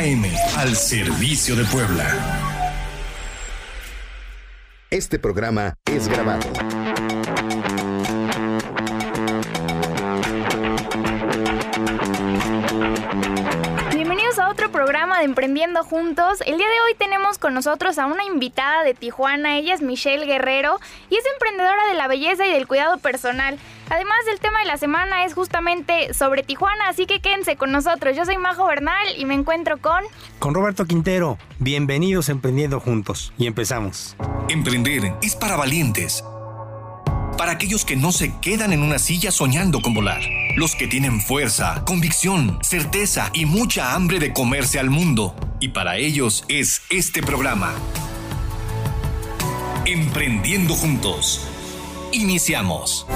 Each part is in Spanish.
AM, al servicio de Puebla. Este programa es grabado. Bienvenidos a otro programa de Emprendiendo Juntos. El día de hoy tenemos con nosotros a una invitada de Tijuana. Ella es Michelle Guerrero y es emprendedora de la belleza y del cuidado personal. Además, el tema de la semana es justamente sobre Tijuana, así que quédense con nosotros. Yo soy Majo Bernal y me encuentro con... Con Roberto Quintero. Bienvenidos a Emprendiendo Juntos. Y empezamos. Emprender es para valientes. Para aquellos que no se quedan en una silla soñando con volar. Los que tienen fuerza, convicción, certeza y mucha hambre de comerse al mundo. Y para ellos es este programa. Emprendiendo Juntos. Iniciamos.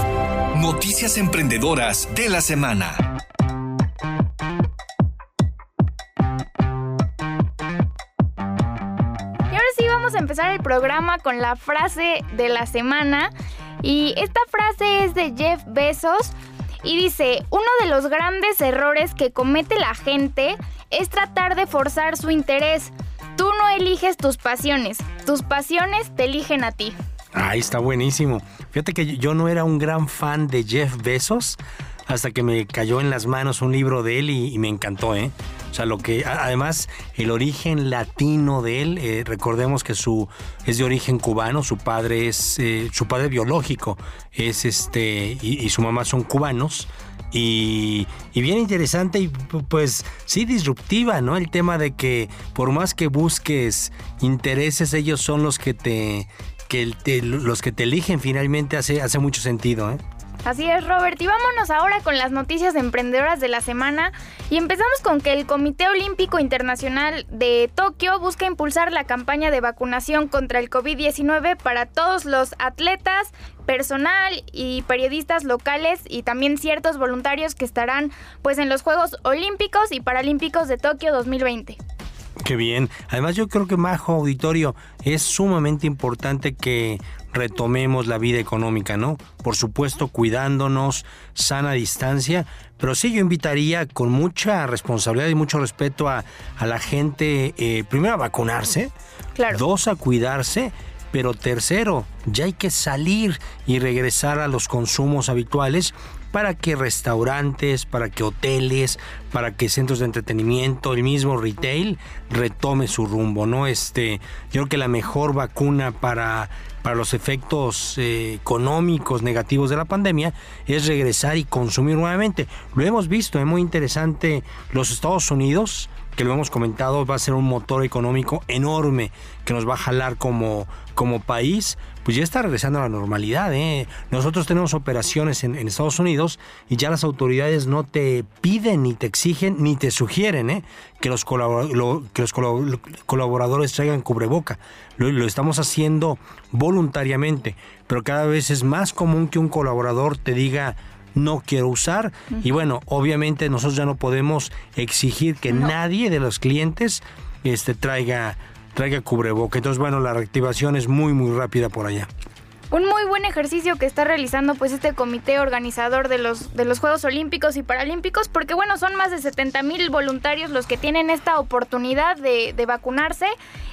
Noticias emprendedoras de la semana. Y ahora sí vamos a empezar el programa con la frase de la semana. Y esta frase es de Jeff Bezos y dice, uno de los grandes errores que comete la gente es tratar de forzar su interés. Tú no eliges tus pasiones, tus pasiones te eligen a ti. Ahí está buenísimo. Fíjate que yo no era un gran fan de Jeff Bezos hasta que me cayó en las manos un libro de él y, me encantó, ¿eh? O sea, lo que además el origen latino de él, eh, recordemos que su es de origen cubano, su padre es eh, su padre biológico es este y, y su mamá son cubanos. Y, y, bien interesante y pues sí disruptiva, ¿no? El tema de que por más que busques intereses, ellos son los que te, que te los que te eligen finalmente hace, hace mucho sentido, ¿eh? Así es, Robert. Y vámonos ahora con las noticias emprendedoras de la semana. Y empezamos con que el Comité Olímpico Internacional de Tokio busca impulsar la campaña de vacunación contra el COVID-19 para todos los atletas, personal y periodistas locales y también ciertos voluntarios que estarán pues en los Juegos Olímpicos y Paralímpicos de Tokio 2020. Qué bien. Además yo creo que Majo Auditorio es sumamente importante que retomemos la vida económica, ¿no? Por supuesto cuidándonos, sana distancia, pero sí yo invitaría con mucha responsabilidad y mucho respeto a, a la gente, eh, primero a vacunarse, claro. dos a cuidarse, pero tercero, ya hay que salir y regresar a los consumos habituales para que restaurantes, para que hoteles, para que centros de entretenimiento, el mismo retail retome su rumbo, ¿no? Este, yo creo que la mejor vacuna para para los efectos eh, económicos negativos de la pandemia es regresar y consumir nuevamente. Lo hemos visto, es muy interesante. Los Estados Unidos, que lo hemos comentado, va a ser un motor económico enorme que nos va a jalar como, como país, pues ya está regresando a la normalidad. ¿eh? Nosotros tenemos operaciones en, en, Estados Unidos y ya las autoridades no te piden, ni te exigen, ni te sugieren ¿eh? que, los lo, que los colaboradores traigan cubreboca. Lo, lo, estamos haciendo voluntariamente, pero cada vez es más común que un colaborador te diga no quiero usar uh -huh. y bueno, obviamente nosotros ya no podemos exigir que no. nadie de los clientes este, traiga traiga cubreboca. Entonces, bueno, la reactivación es muy, muy rápida por allá. Un muy buen ejercicio que está realizando pues este comité organizador de los, de los Juegos Olímpicos y Paralímpicos, porque bueno, son más de 70 mil voluntarios los que tienen esta oportunidad de, vacunarse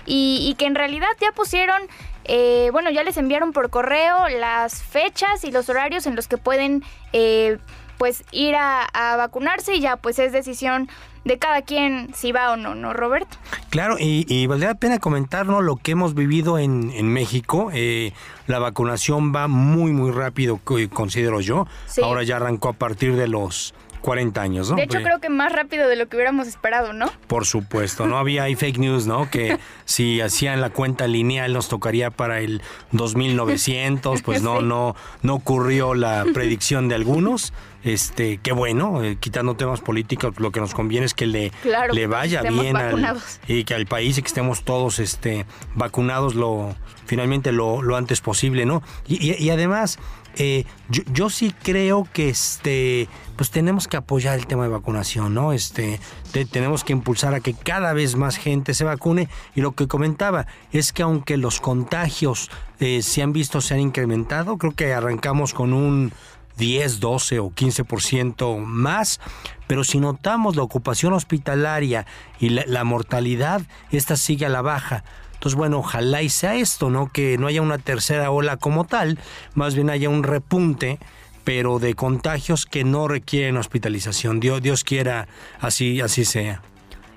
y, que en realidad ya pusieron, eh, bueno, ya les enviaron por correo las fechas y los horarios en los que pueden eh, pues ir a vacunarse y ya pues es decisión de cada quien si va o no, ¿no, Roberto? Claro, y, y valdría la pena comentarnos lo que hemos vivido en, en México. Eh, la vacunación va muy, muy rápido, considero yo. Sí. Ahora ya arrancó a partir de los 40 años, ¿no? De hecho, creo que más rápido de lo que hubiéramos esperado, ¿no? Por supuesto, no había ahí fake news, ¿no? Que si hacían la cuenta lineal nos tocaría para el 2900, pues no, sí. no, no ocurrió la predicción de algunos. Este, qué bueno, eh, quitando temas políticos, lo que nos conviene es que le, claro, le vaya bien al, y que al país y que estemos todos este, vacunados lo finalmente lo, lo antes posible, ¿no? Y, y, y además, eh, yo, yo, sí creo que este pues tenemos que apoyar el tema de vacunación, ¿no? Este te, tenemos que impulsar a que cada vez más gente se vacune y lo que comentaba es que aunque los contagios eh, se han visto se han incrementado, creo que arrancamos con un 10, 12 o 15% más, pero si notamos la ocupación hospitalaria y la, la, mortalidad, esta sigue a la baja. Entonces, bueno, ojalá y sea esto, ¿no? Que no haya una tercera ola como tal, más bien haya un repunte pero de contagios que no requieren hospitalización. Dios, Dios quiera así, así sea.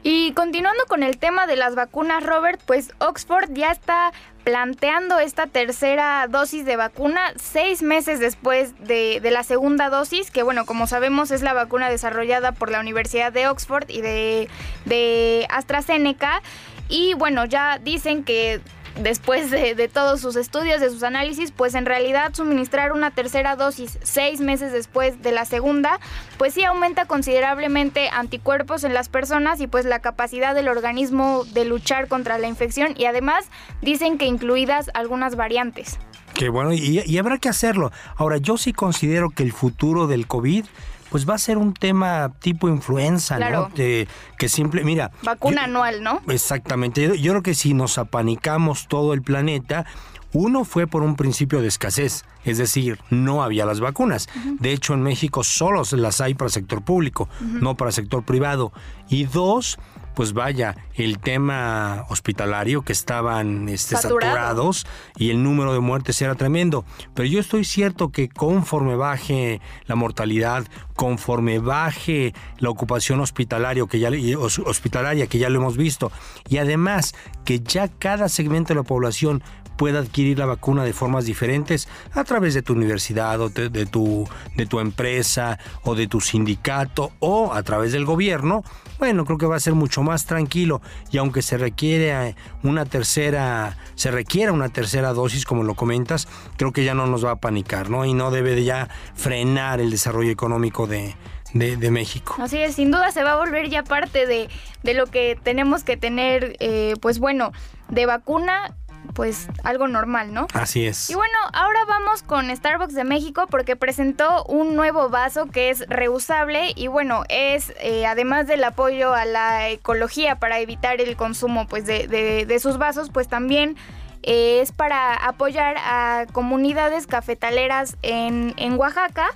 Y continuando con el tema de las vacunas, Robert, pues Oxford ya está planteando esta tercera dosis de vacuna seis meses después de, la segunda dosis, que bueno, como sabemos es la vacuna desarrollada por la Universidad de Oxford y de AstraZeneca. Y bueno, ya dicen que después de, todos sus estudios, de sus análisis, pues en realidad suministrar una tercera dosis seis meses después de la segunda, pues sí aumenta considerablemente anticuerpos en las personas y pues la capacidad del organismo de luchar contra la infección y además dicen que incluidas algunas variantes. Qué bueno, y, y habrá que hacerlo. Ahora, yo sí considero que el futuro del COVID pues va a ser un tema tipo influenza, ¿no? que simple, mira. Vacuna anual, ¿no? Exactamente. Yo, yo creo que si nos apanicamos todo el planeta, uno fue por un principio de escasez, es decir, no había las vacunas. De hecho, en México solo las hay para el sector público, no para el sector privado. Y dos, pues vaya, el tema hospitalario que estaban este, saturados y el número de muertes era tremendo. Pero yo estoy cierto que conforme baje la mortalidad, conforme baje la ocupación hospitalario que ya, hospitalaria que ya lo hemos visto, y además que ya cada segmento de la población pueda adquirir la vacuna de formas diferentes a través de tu universidad o de, tu, de tu empresa o de tu sindicato o a través del gobierno, bueno, creo que va a ser mucho más tranquilo y aunque se requiere eh, una tercera, se requiera una tercera dosis, como lo comentas, creo que ya no nos va a panicar, ¿no? Y no debe de ya frenar el desarrollo económico de, de, México. Así es, sin duda se va a volver ya parte de, de lo que tenemos que tener, eh, pues bueno, de vacuna pues algo normal, ¿no? Así es. Y bueno, ahora vamos con Starbucks de México porque presentó un nuevo vaso que es reusable y bueno, es eh, además del apoyo a la ecología para evitar el consumo pues de, de, sus vasos, pues también eh, es para apoyar a comunidades cafetaleras en, en Oaxaca.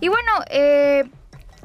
Y bueno, eh,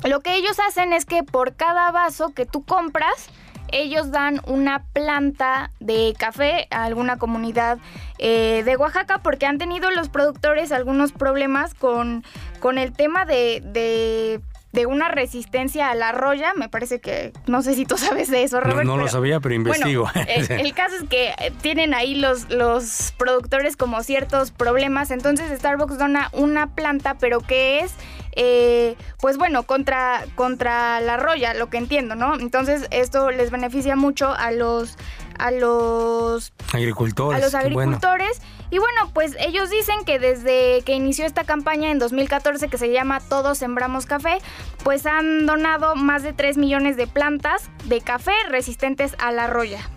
lo que ellos hacen es que por cada vaso que tú compras, ellos dan una planta de café a alguna comunidad eh, de Oaxaca porque han tenido los productores algunos problemas con, con el tema de, de una resistencia a la roya. Me parece que, no sé si tú sabes de eso, Robert. No, lo sabía, pero investigo. el, el, caso es que tienen ahí los, los productores como ciertos problemas. Entonces Starbucks dona una planta, pero que es eh, pues bueno, contra, contra la roya, lo que entiendo, ¿no? Entonces esto les beneficia mucho a los a los agricultores. A los agricultores. Y bueno, pues ellos dicen que desde que inició esta campaña en 2014 que se llama Todos Sembramos Café, pues han donado más de 3 millones de plantas de café resistentes a la roya.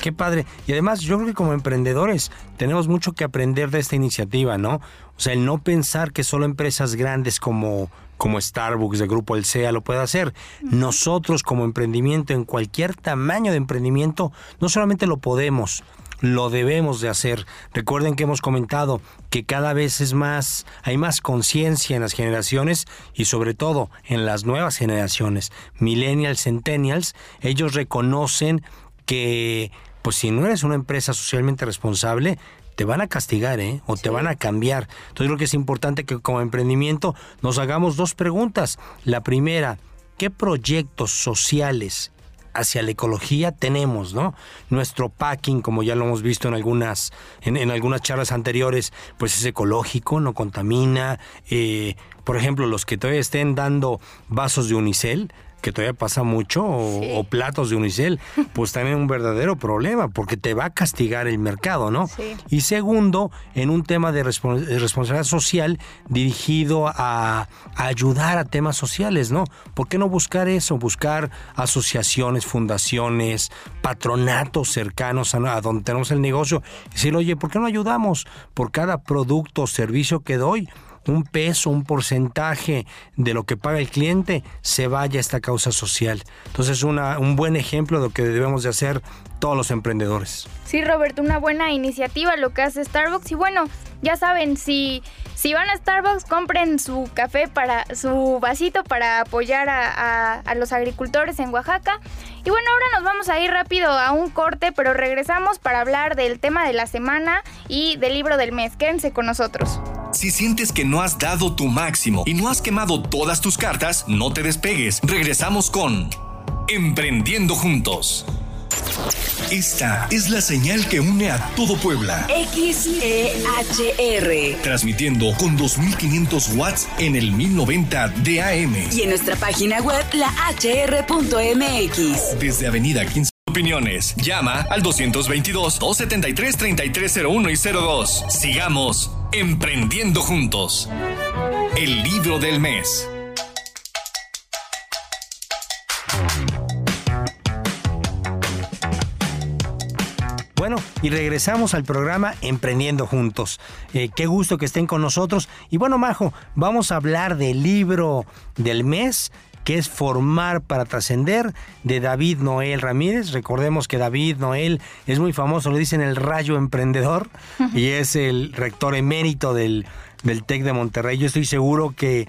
Qué padre. Y además yo creo que como emprendedores tenemos mucho que aprender de esta iniciativa, ¿no? O sea, el no pensar que solo empresas grandes como como Starbucks de Grupo El SEA lo puede hacer. Nosotros como emprendimiento, en cualquier tamaño de emprendimiento, no solamente lo podemos, lo debemos de hacer. Recuerden que hemos comentado que cada vez es más, hay más conciencia en las generaciones y sobre todo en las nuevas generaciones, millennials, centennials, ellos reconocen que pues si no eres una empresa socialmente responsable, te van a castigar, ¿eh? O te van a cambiar. Entonces creo que es importante que como emprendimiento nos hagamos dos preguntas. La primera, ¿qué proyectos sociales hacia la ecología tenemos, ¿no? Nuestro packing, como ya lo hemos visto en algunas, en, algunas charlas anteriores, pues es ecológico, no contamina. Eh, por ejemplo, los que todavía estén dando vasos de unicel, que todavía pasa mucho, o, platos de unicel, pues también un verdadero problema, porque te va a castigar el mercado, ¿no? Y segundo, en un tema de, responsabilidad social dirigido a, ayudar a temas sociales, ¿no? ¿Por qué no buscar eso? Buscar asociaciones, fundaciones, patronatos cercanos a, a donde tenemos el negocio. Y decir, oye, ¿por qué no ayudamos por cada producto o servicio que doy? Un peso, un porcentaje de lo que paga el cliente se vaya a esta causa social. Entonces, una, un buen ejemplo de lo que debemos de hacer todos los emprendedores. Sí, Roberto, una buena iniciativa lo que hace Starbucks. Y bueno, ya saben, si, si van a Starbucks, compren su café para su vasito para apoyar a, a los agricultores en Oaxaca. Y bueno, ahora nos vamos a ir rápido a un corte, pero regresamos para hablar del tema de la semana y del libro del mes. Quédense con nosotros. Si sientes que no has dado tu máximo y no has quemado todas tus cartas, no te despegues. Regresamos con Emprendiendo Juntos. Esta es la señal que une a todo Puebla. XEHR. Transmitiendo con 2500 watts en el 1090 de AM. Y en nuestra página web, la hr.mx. Desde Avenida 15. Opiniones. Llama al 222-273-3301 y 02. Sigamos emprendiendo juntos. El libro del mes. Bueno, y regresamos al programa Emprendiendo Juntos. Eh, qué gusto que estén con nosotros. Y bueno, Majo, vamos a hablar del libro del mes que es Formar para Trascender, de David Noel Ramírez. Recordemos que David Noel es muy famoso, lo dicen el rayo emprendedor, y es el rector emérito del, del TEC de Monterrey. Yo estoy seguro que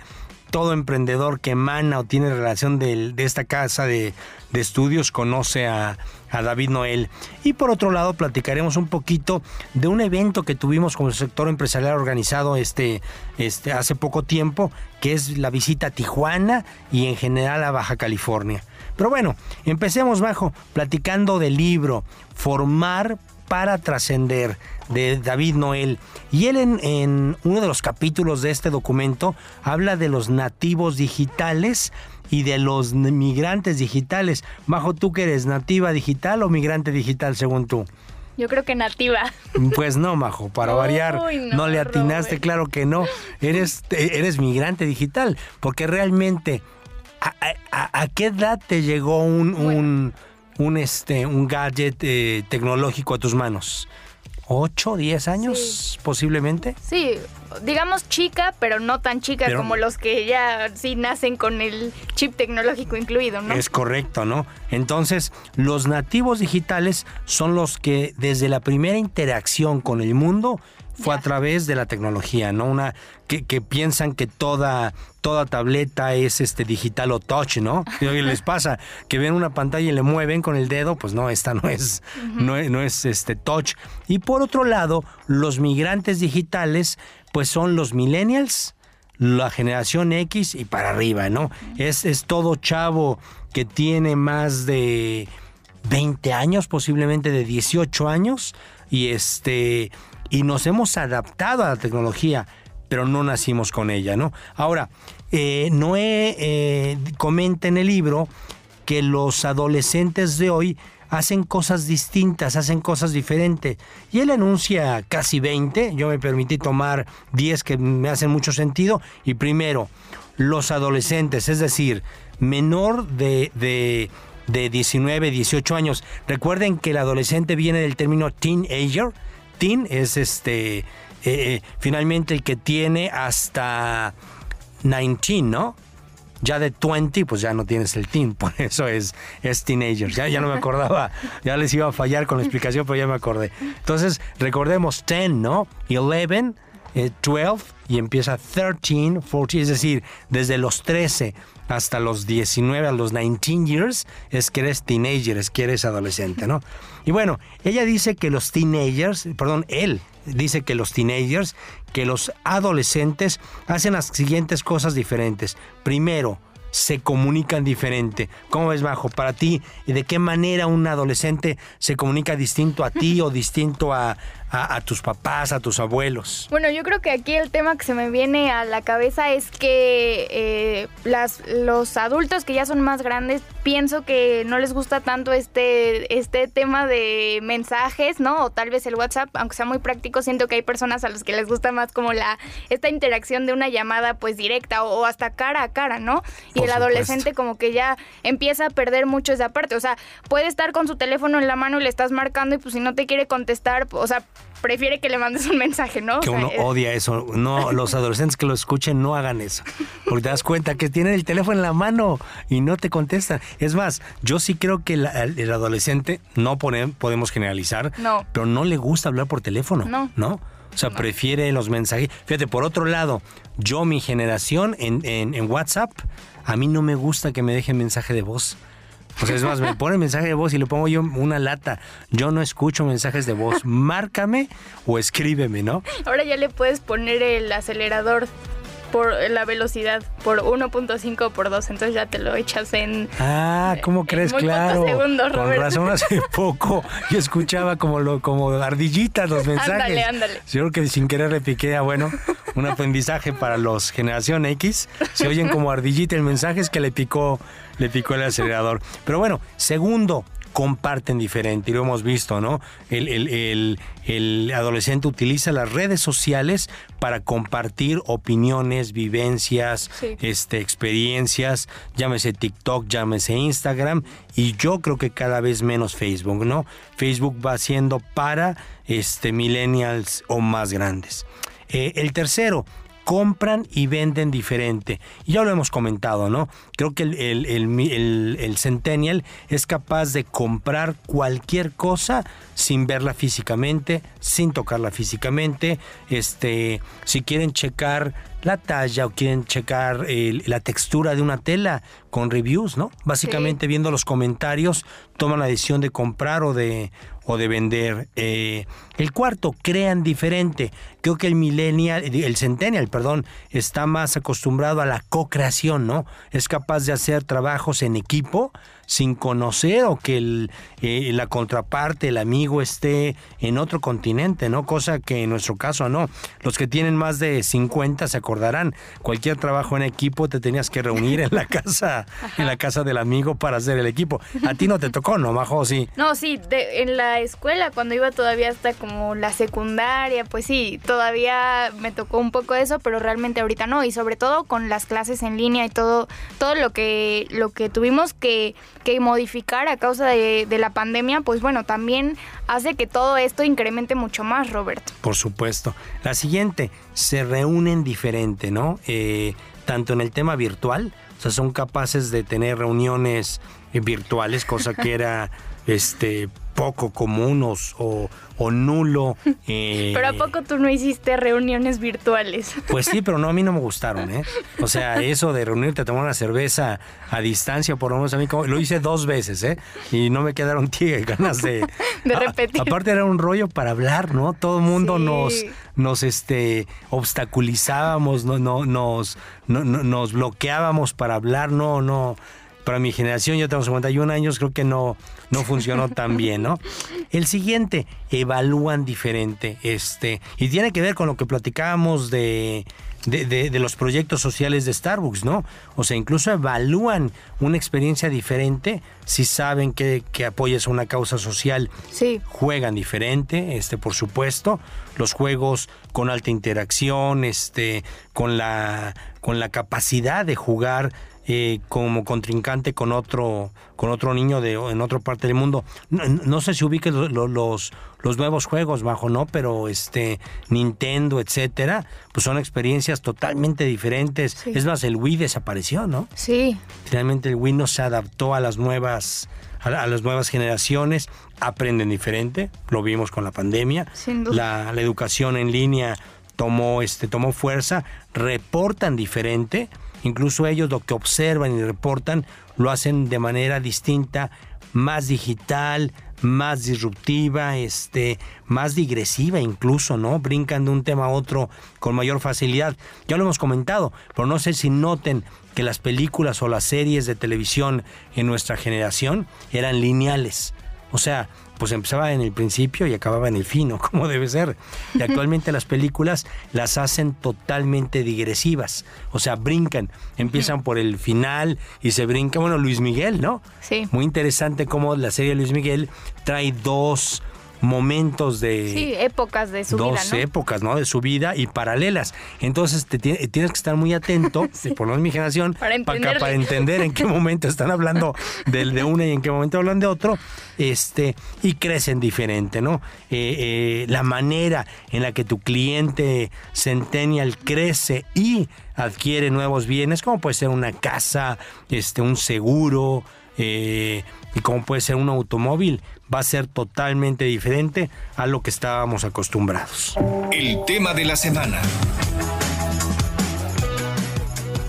todo emprendedor que emana o tiene relación de, esta casa de, de estudios conoce a, a, David Noel. Y por otro lado, platicaremos un poquito de un evento que tuvimos con el sector empresarial organizado este, este, hace poco tiempo, que es la visita a Tijuana y en general a Baja California. Pero bueno, empecemos bajo platicando del libro Formar para trascender de David Noel. Y él en, en, uno de los capítulos de este documento habla de los nativos digitales y de los migrantes digitales. Majo, ¿tú que eres nativa digital o migrante digital según tú? Yo creo que nativa. Pues no, Majo, para variar, no, no, le atinaste, Robert. claro que no. Eres, eres migrante digital, porque realmente, ¿a, a, a qué edad te llegó un... Bueno. un un, este, un gadget eh, tecnológico a tus manos? ¿8, 10 años sí. posiblemente? Sí, digamos chica, pero no tan chica pero, como los que ya sí nacen con el chip tecnológico incluido, ¿no? Es correcto, ¿no? Entonces, los nativos digitales son los que desde la primera interacción con el mundo fue a través de la tecnología, ¿no? Una que, que, piensan que toda toda tableta es este digital o touch, ¿no? Y les pasa que ven una pantalla y le mueven con el dedo, pues no, esta no es uh -huh. no, no es este touch. Y por otro lado, los migrantes digitales pues son los millennials, la generación X y para arriba, ¿no? Es, es todo chavo que tiene más de 20 años, posiblemente de 18 años, y este y nos hemos adaptado a la tecnología, pero no nacimos con ella, ¿no? Ahora, eh, Noé eh, comenta en el libro que los adolescentes de hoy hacen cosas distintas, hacen cosas diferentes. Y él anuncia casi 20, yo me permití tomar 10 que me hacen mucho sentido. Y primero, los adolescentes, es decir, menor de, de, de 19, 18 años. Recuerden que el adolescente viene del término teenager. Es este, eh, eh, finalmente el que tiene hasta 19, ¿no? ya de 20, pues ya no tienes el teen, por eso es, es teenager. Ya, ya no me acordaba, ya les iba a fallar con la explicación, pero ya me acordé. Entonces, recordemos 10, ¿no? 11, eh, 12 y empieza 13, 14, es decir, desde los 13 hasta los 19, a los 19 years, es que eres teenager, es que eres adolescente, ¿no? Y bueno, ella dice que los teenagers, perdón, él dice que los teenagers, que los adolescentes hacen las siguientes cosas diferentes. Primero, se comunican diferente. ¿Cómo ves, Bajo? Para ti, ¿y de qué manera un adolescente se comunica distinto a ti o distinto a, a, a, tus papás, a tus abuelos? Bueno, yo creo que aquí el tema que se me viene a la cabeza es que eh, las, los adultos que ya son más grandes, pienso que no les gusta tanto este, este tema de mensajes, ¿no? O tal vez el WhatsApp, aunque sea muy práctico, siento que hay personas a las que les gusta más como la esta interacción de una llamada pues directa o, o hasta cara a cara, ¿no? Y el adolescente como que ya empieza a perder mucho esa parte. O sea, puede estar con su teléfono en la mano y le estás marcando y pues si no te quiere contestar, o sea, prefiere que le mandes un mensaje, ¿no? Que O sea, uno es- odia eso. No, los adolescentes que lo escuchen no hagan eso. Porque te das cuenta que tienen el teléfono en la mano y no te contestan. Es más, yo sí creo que la- el adolescente, no pone- podemos generalizar, No. pero no le gusta hablar por teléfono. No. ¿No? O sea, prefiere los mensajes. Fíjate, por otro lado, yo, mi generación en, en- en WhatsApp, a mí no me gusta que me dejen mensaje de voz. Sea, es más, me pone mensaje de voz y le pongo yo una lata. Yo no escucho mensajes de voz. Márcame o escríbeme, ¿no? Ahora ya le puedes poner el acelerador por la velocidad por 1.5 por 2, entonces ya te lo echas en... Ah, ¿cómo en crees? muy Claro. segundos, Con razón, hace poco yo escuchaba como lo, como ardillitas los mensajes. Ándale, ándale. Yo creo que sin querer le piqué a, bueno, un aprendizaje para los generación X. Se oyen como ardillita el mensaje es que le picó, le picó el acelerador. Pero bueno, segundo, comparten diferente, y lo hemos visto, ¿no? El, el- el- el adolescente utiliza las redes sociales para compartir opiniones, vivencias, Sí. este, experiencias, llámese TikTok, llámese Instagram, y yo creo que cada vez menos Facebook, ¿no? Facebook va siendo para este, millennials o más grandes. Eh, el tercero, compran y venden diferente. Y ya lo hemos comentado, ¿no? Creo que el, el, el Centennial es capaz de comprar cualquier cosa sin verla físicamente, sin tocarla físicamente. Este, si quieren checar la talla o quieren checar el- la textura de una tela con reviews, ¿no? Básicamente viendo los comentarios, toman la decisión de comprar o de, o de vender. Eh, el cuarto, crean diferente. Creo que el millennial, el centennial, perdón, está más acostumbrado a la co-creación, ¿no? Es capaz de hacer trabajos en equipo sin conocer o que el, eh, la contraparte, el amigo esté en otro continente, ¿no? Cosa que en nuestro caso no. Los que tienen más de 50 se acordarán. Cualquier trabajo en equipo te tenías que reunir en la casa, en la casa del amigo para hacer el equipo. A ti no te tocó, ¿no, Majo? Sí. No, sí, de- en la escuela, cuando iba todavía hasta como la secundaria, pues sí, todavía me tocó un poco eso, pero realmente ahorita no. Y sobre todo con las clases en línea y todo, todo lo que, lo que tuvimos que, que modificar a causa de, de la pandemia, pues bueno, también hace que todo esto incremente mucho más, Robert. Por supuesto. La siguiente, se reúnen diferente, ¿no? Eh, tanto en el tema virtual, o sea, son capaces de tener reuniones eh, virtuales, cosa que era este poco común o, o- nulo. eh, Pero ¿a poco tú no hiciste reuniones virtuales? Pues sí, pero no, a mí no me gustaron, ¿eh? O sea, eso de reunirte a tomar una cerveza a distancia, por lo menos a mí, como- lo hice dos veces, ¿eh? Y no me quedaron ganas de... De A- repetir. aparte era un rollo para hablar, ¿no? Todo el mundo Sí. nos, nos este, obstaculizábamos, no, no, nos, no- no- nos bloqueábamos para hablar, no, no. Para mi generación, yo tengo 51 años, creo que no, no funcionó tan bien, ¿no? El siguiente, evalúan diferente, este, y tiene que ver con lo que platicábamos de, de, de- de los proyectos sociales de Starbucks, ¿no? O sea, incluso evalúan una experiencia diferente si saben que, que apoyas una causa social Sí. juegan diferente, este, por supuesto. Los juegos con alta interacción, este, con la, con la capacidad de jugar eh, como contrincante con otro, con otro niño de en otra parte del mundo. No, no sé si ubiques lo- lo- los, los nuevos juegos, bajo, ¿no? Pero este, Nintendo, etcétera, pues son experiencias totalmente diferentes. Sí. Es más, el Wii desapareció, ¿no? Sí, Finalmente el Wii no se adaptó a las nuevas a las nuevas generaciones, aprenden diferente, lo vimos con la pandemia. Sin duda. La, la educación en línea tomó este tomó fuerza, reportan diferente, incluso ellos lo que observan y reportan lo hacen de manera distinta, más digital, más disruptiva, este, más digresiva incluso, ¿no? Brincan de un tema a otro con mayor facilidad. Ya lo hemos comentado, pero no sé si noten que las películas o las series de televisión en nuestra generación eran lineales. O sea, pues empezaba en el principio y acababa en el fino, como debe ser. Y actualmente las películas las hacen totalmente digresivas. O sea, brincan, empiezan por el final y se brinca. Bueno, Luis Miguel, ¿no? Sí. Muy interesante cómo la serie Luis Miguel trae dos, momentos de... Sí, épocas de su dos vida, ¿no? épocas, ¿no? De su vida y paralelas. Entonces te tie- tienes que estar muy atento, por lo menos mi generación, Para entenderle. para entender en qué momento están hablando del de una y en qué momento hablan de otro, este, y crecen diferente, ¿no? Eh, eh, la manera en la que tu cliente centennial crece y adquiere nuevos bienes, como puede ser una casa, este, un seguro, eh, y como puede ser un automóvil, va a ser totalmente diferente a lo que estábamos acostumbrados. El tema de la semana.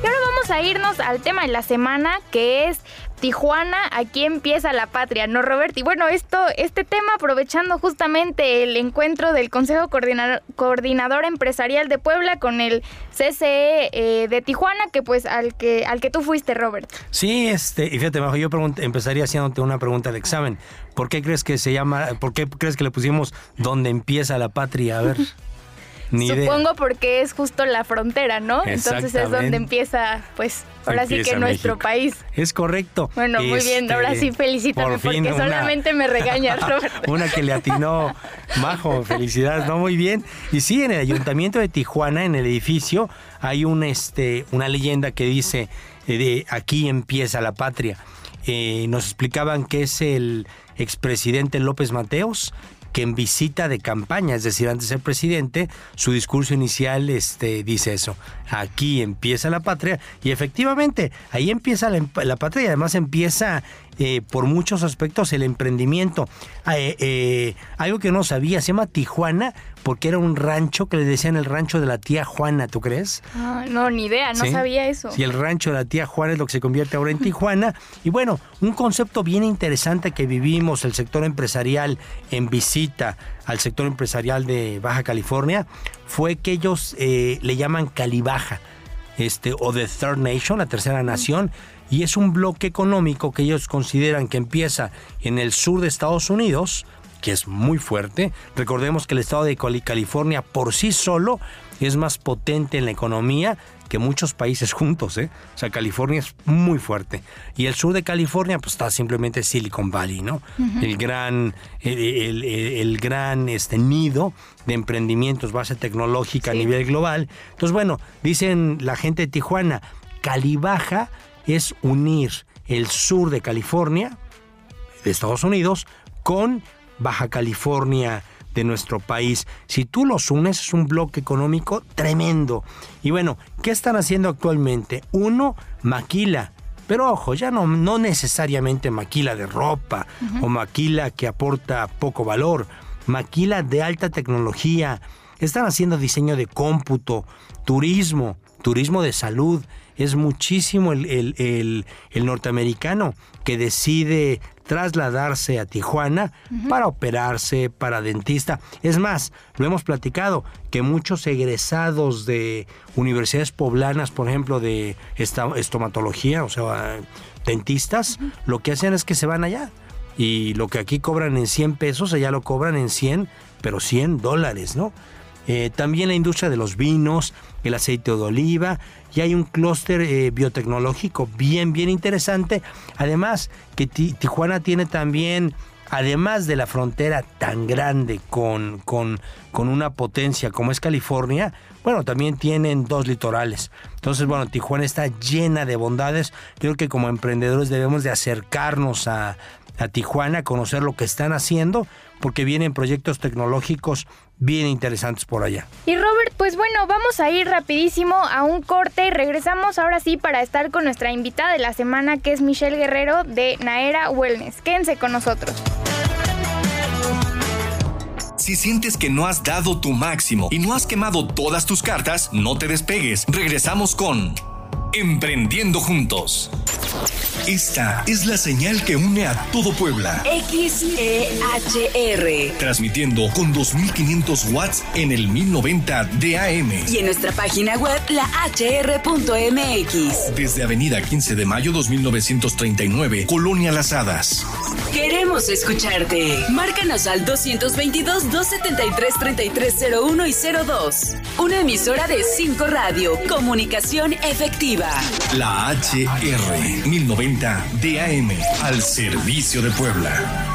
Y ahora vamos a irnos al tema de la semana, que es Tijuana, aquí empieza la patria, ¿no, Robert? Y bueno, esto, este tema, aprovechando justamente el encuentro del Consejo Coordinador, Coordinador Empresarial de Puebla con el CCE eh, de Tijuana, que pues al que, al que tú fuiste, Robert. Sí, este, y fíjate, Majo, yo empezaría haciéndote una pregunta de examen. ¿Por qué crees que se llama, por qué crees que le pusimos donde empieza la patria? A ver, ni idea. Supongo porque es justo la frontera, ¿no? Entonces es donde empieza, pues, ahora sí que nuestro México. país. Es correcto. Bueno, muy bien, Este, ahora sí felicítame por porque una- solamente me regañas, Robert. Una que le atinó, Majo, felicidades, ¿no? Muy bien. Y sí, en el Ayuntamiento de Tijuana, en el edificio, hay un, este, una leyenda que dice, eh, de aquí empieza la patria. Eh, nos explicaban que es el expresidente López Mateos, que en visita de campaña, es decir, antes de ser presidente, su discurso inicial este, dice eso. Aquí empieza la patria y efectivamente ahí empieza la, la patria y además empieza eh, por muchos aspectos el emprendimiento. Ah, eh, eh, algo que no sabía, se llama Tijuana porque era un rancho que le decían el rancho de la tía Juana, ¿tú crees? Ah, no, ni idea, no ¿Sí? sabía eso. Sí, el rancho de la tía Juana es lo que se convierte ahora en Tijuana. Y bueno, un concepto bien interesante que vivimos el sector empresarial en visita al sector empresarial de Baja California fue que ellos le llaman Calibaja, este, o The Third Nation, la tercera nación. Y es un bloque económico que ellos consideran que empieza en el sur de Estados Unidos, que es muy fuerte. Recordemos que el estado de Cali- California por sí solo es más potente en la economía que muchos países juntos, ¿eh? O sea, California es muy fuerte. Y el sur de California, pues está simplemente Silicon Valley, ¿no? El gran, el, el- gran este, nido de emprendimientos, base tecnológica a nivel global. Entonces, bueno, dicen la gente de Tijuana, Calibaja es unir el sur de California, de Estados Unidos, con Baja California de nuestro país. Si tú los unes, es un bloque económico tremendo. Y bueno, ¿qué están haciendo actualmente? Uno, maquila. Pero ojo, ya no, no necesariamente maquila de ropa o maquila que aporta poco valor. Maquila de alta tecnología. Están haciendo diseño de cómputo, turismo, turismo de salud. Es muchísimo el, el- el- el norteamericano que decide trasladarse a Tijuana para operarse, para dentista. Es más, lo hemos platicado, que muchos egresados de universidades poblanas, por ejemplo, de esta- estomatología, o sea, dentistas, lo que hacen es que se van allá. Y lo que aquí cobran en 100 pesos, allá lo cobran en 100, pero 100 dólares, ¿no? Eh, también la industria de los vinos, el aceite de oliva, y hay un clúster eh, biotecnológico bien, bien interesante. Además, que Ti- Tijuana tiene también, además de la frontera tan grande con, con, con una potencia como es California, bueno, también tienen dos litorales. Entonces, bueno, Tijuana está llena de bondades. Creo que como emprendedores debemos de acercarnos a, a Tijuana, conocer lo que están haciendo, porque vienen proyectos tecnológicos bien interesantes por allá. Y Robert, pues bueno, vamos a ir rapidísimo a un corte y regresamos ahora sí para estar con nuestra invitada de la semana que es Michelle Guerrero de Naera Wellness. Quédense con nosotros. Si sientes que no has dado tu máximo y no has quemado todas tus cartas, no te despegues. Regresamos con Emprendiendo Juntos. Esta es la señal que une a todo Puebla. XEHR. Transmitiendo con 2500 watts en el 1090 de AM. Y en nuestra página web, la hr.mx. Desde Avenida 15 de Mayo 2939, Colonia Las Hadas. Queremos escucharte. Márcanos al 222-273-3301 y 02. Una emisora de 5 Radio. Comunicación efectiva. La HR 1090 DAM al servicio de Puebla.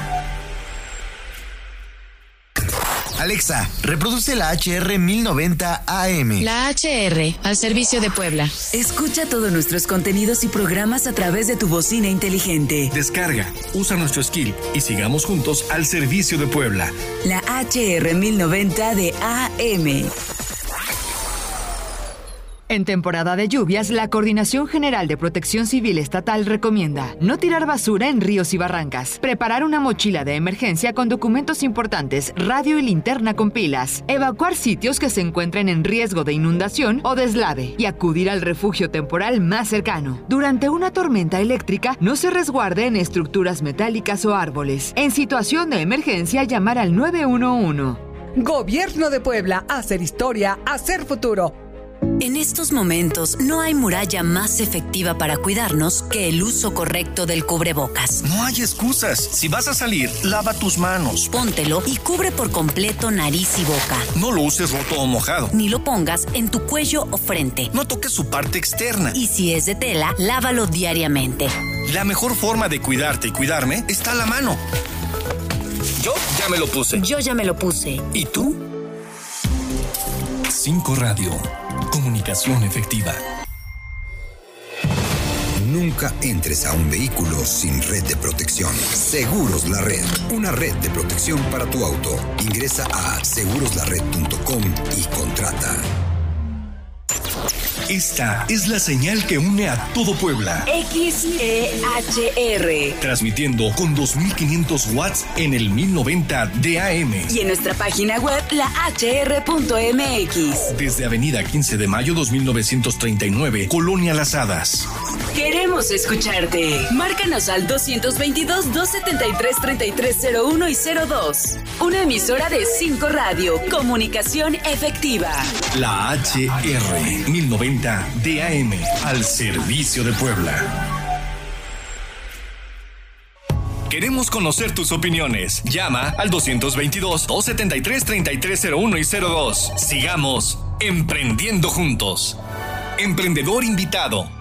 Alexa, reproduce la HR 1090 AM. La HR, al servicio de Puebla. Escucha todos nuestros contenidos y programas a través de tu bocina inteligente. Descarga, usa nuestro skill y sigamos juntos al servicio de Puebla. La HR 1090 de AM. En temporada de lluvias, la Coordinación General de Protección Civil Estatal recomienda no tirar basura en ríos y barrancas, preparar una mochila de emergencia con documentos importantes, radio y linterna con pilas, evacuar sitios que se encuentren en riesgo de inundación o deslave y acudir al refugio temporal más cercano. Durante una tormenta eléctrica, no se resguarde en estructuras metálicas o árboles. En situación de emergencia, llamar al 911. Gobierno de Puebla, hacer historia, hacer futuro. En estos momentos no hay muralla más efectiva para cuidarnos que el uso correcto del cubrebocas. No hay excusas. Si vas a salir, lava tus manos. Póntelo y cubre por completo nariz y boca. No lo uses roto o mojado. Ni lo pongas en tu cuello o frente. No toques su parte externa. Y si es de tela, lávalo diariamente. La mejor forma de cuidarte y cuidarme está a la mano. Yo ya me lo puse. Yo ya me lo puse. ¿Y tú? 5 Radio. Comunicación efectiva. Nunca entres a un vehículo sin red de protección. Seguros La Red, una red de protección para tu auto. Ingresa a seguroslared.com y contrata. Esta es la señal que une a todo Puebla. XEHR. Transmitiendo con 2500 watts en el 1090 de AM. Y en nuestra página web, la hr.mx. Desde Avenida 15 de Mayo 2939, Colonia Las Hadas. Queremos escucharte. Márcanos al 222-273-3301 y 02. Una emisora de 5 Radio. Comunicación efectiva. La HR 1090 DAM al servicio de Puebla. Queremos conocer tus opiniones. Llama al 222-273-3301 y 02. Sigamos emprendiendo juntos. Emprendedor invitado.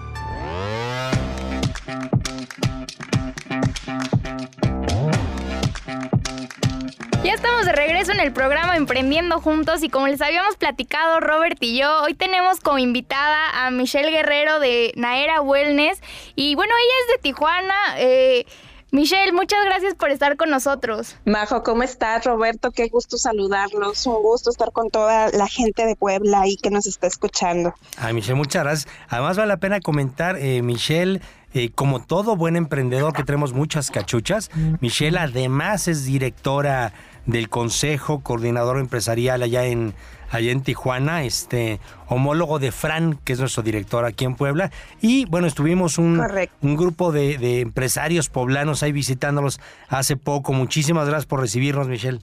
El programa Emprendiendo Juntos y como les habíamos platicado Robert y yo, hoy tenemos como invitada a Michelle Guerrero de Naera Wellness y bueno, ella es de Tijuana. Eh, Michelle, muchas gracias por estar con nosotros. Majo, ¿cómo estás, Roberto? Qué gusto saludarlos. Un gusto estar con toda la gente de Puebla y que nos está escuchando. Ay, Michelle, muchas gracias. Además, vale la pena comentar, eh, Michelle, eh, como todo buen emprendedor que tenemos muchas cachuchas, Michelle además es directora del Consejo Coordinador Empresarial allá en allá en Tijuana, este homólogo de Fran, que es nuestro director aquí en Puebla. Y bueno, estuvimos un, un grupo de, de empresarios poblanos ahí visitándolos hace poco. Muchísimas gracias por recibirnos, Michelle.